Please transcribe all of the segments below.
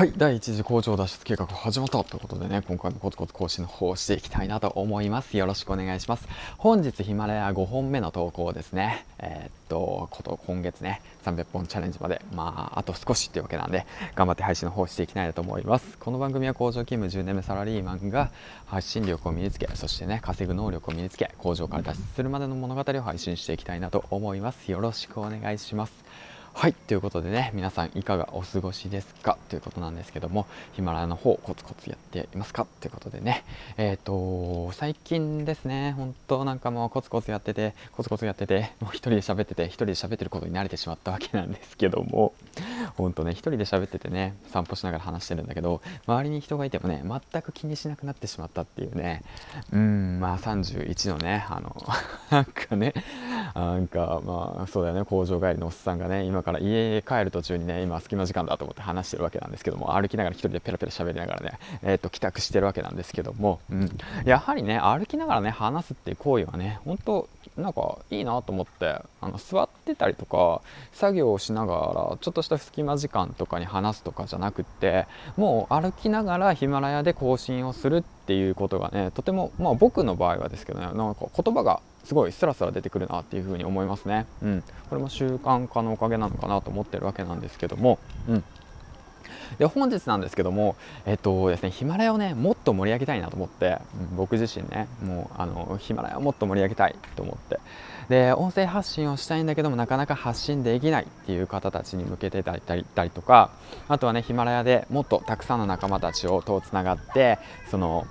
はい第一次工場脱出計画始まったということでね今回もコツコツ更新の方をしていきたいなと思います。よろしくお願いします。本日ヒマラヤ5本目の投稿ですね。えー、っとこと今月ね300本チャレンジまでまああと少しっていうわけなんで頑張って配信の方をしていきたいなと思います。この番組は工場勤務10年目サラリーマンが発信力を身につけそしてね稼ぐ能力を身につけ工場から脱出するまでの物語を配信していきたいなと思います。よろしくお願いします。はいということでね皆さんいかがお過ごしですか？ということなんですけどもヒマラヤの方コツコツやっていますか？ということでねえ、ー、と最近ですね本当なんかもうコツコツやっててコツコツやっててもう一人で喋ってて一人で喋ってることに慣れてしまったわけなんですけども本当ね一人で喋っててね散歩しながら話してるんだけど周りに人がいてもね全く気にしなくなってしまったっていうねうんまあ31のねあの なんかねなんかまあそうだよね。工場帰りのおっさんがね今から家へ帰る途中にね今隙間時間だと思って話してるわけなんですけども歩きながら1人でペラペラ喋りながらねえっ、と帰宅してるわけなんですけども、うん、やはりね歩きながらね話すっていう行為はね本当なんかいいなと思ってあの座ってたりとか作業をしながらちょっとした隙間時間とかに話すとかじゃなくってもう歩きながらヒマラヤで更新をするっていうことがねとてもまあ僕の場合はですけどねなんか言葉がすごいスラスラ出てくるなっていうふうに思いますね。うん、これも習慣化のおかげなのかなと思ってるわけなんですけども、うん、で本日なんですけども、えっとですね、ヒマラヤをねもっと盛り上げたいなと思って、うん、僕自身ねもうあのヒマラヤをもっと盛り上げたいと思って。で音声発信をしたいんだけどもなかなか発信できないっていう方たちに向けてたりたりとかあとはねヒマラヤでもっとたくさんの仲間たちをとつながってその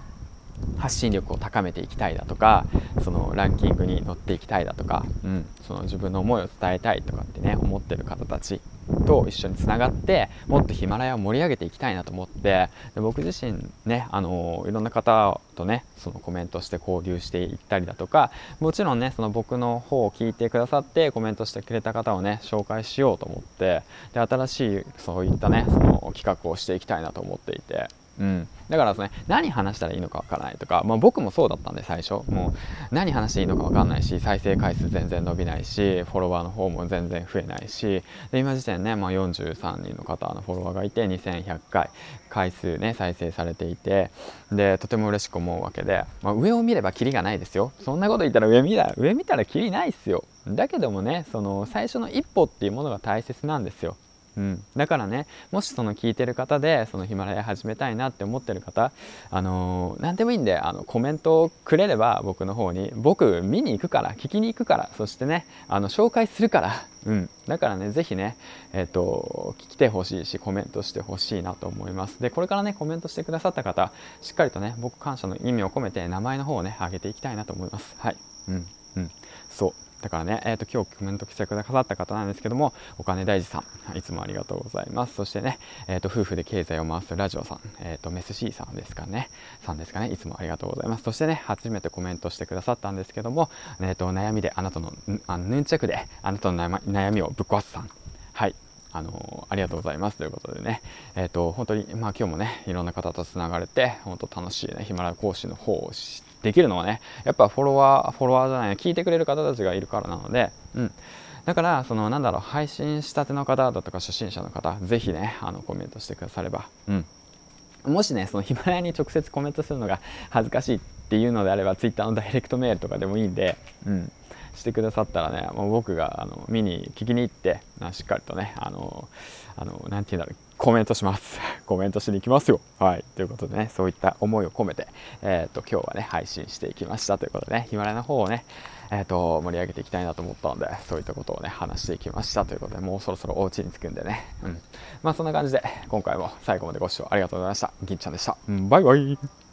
発信力を高めていきたいだとかそのランキングに乗っていきたいだとか、うん、その自分の思いを伝えたいとかってね思ってる方たちと一緒につながってもっとヒマラヤを盛り上げていきたいなと思ってで僕自身ねあのいろんな方とねそのコメントして交流していったりだとかもちろんねその僕の方を聞いてくださってコメントしてくれた方をね紹介しようと思ってで新しいそういったねその企画をしていきたいなと思っていて。うん、だからですね何話したらいいのかわからないとか、まあ、僕もそうだったんで最初。もう何話していいのかわかんないし再生回数全然伸びないしフォロワーの方も全然増えないし。で今時点ね、まあ、43人の方のフォロワーがいて2100回回数ね再生されていて。でとても嬉しく思うわけで、まあ、上を見ればキリがないですよ。そんなこと言ったら上見たら上見たらキリないっすよ。だけどもねその最初の一歩っていうものが大切なんですようん、だからねもしその聞いてる方でそのヒマラヤ始めたいなって思ってる方あのー、何でもいいんであのコメントをくれれば僕の方に僕見に行くから聞きに行くからそしてねあの紹介するから、うん、だからね是非ねえっ、ー、と来てほしいしコメントしてほしいなと思います。でこれからねコメントしてくださった方しっかりとね僕感謝の意味を込めて名前の方をね上げていきたいなと思います。はい。うん。うん。そう。だからね、えーと、今日コメントしてくださった方なんですけども、お金大事さん、いつもありがとうございます。そしてね、えーと、夫婦で経済を回すラジオさん、えーと、メスシーさんですかね、さんですかね、いつもありがとうございます。そしてね、初めてコメントしてくださったんですけども、えー、と悩みであなたの、あのヌンチャクであなたの悩みをぶっ壊すさん、はい、あのありがとうございますということでね、えっ、ー、と、本当に、まあ今日もね、いろんな方とつながれて、本当楽しいね、ヒマラヤ講師の方をし、できるのはねやっぱフォロワーフォロワーじゃない聞いてくれる方たちがいるからなので、うん、だからそのなんだろう配信したての方だとか初心者の方ぜひねあのコメントしてくだされば、うん、もしねそのヒマラヤに直接コメントするのが恥ずかしいっていうのであれば Twitter のダイレクトメールとかでもいいんで、うん、してくださったらねもう僕があの見に聞きに行ってしっかりとねあのあのなて言うんだろうコメントします。コメントしに行きますよ。はい。ということでね、そういった思いを込めて、えっ、ー、と、今日はね、配信していきましたということでね、ヒマラヤの方をね、えっ、ー、と、盛り上げていきたいなと思ったので、そういったことをね、話していきましたということで、もうそろそろお家に着くんでね、うん。まあ、そんな感じで、今回も最後までご視聴ありがとうございました。銀ちゃんでした。バイバイ。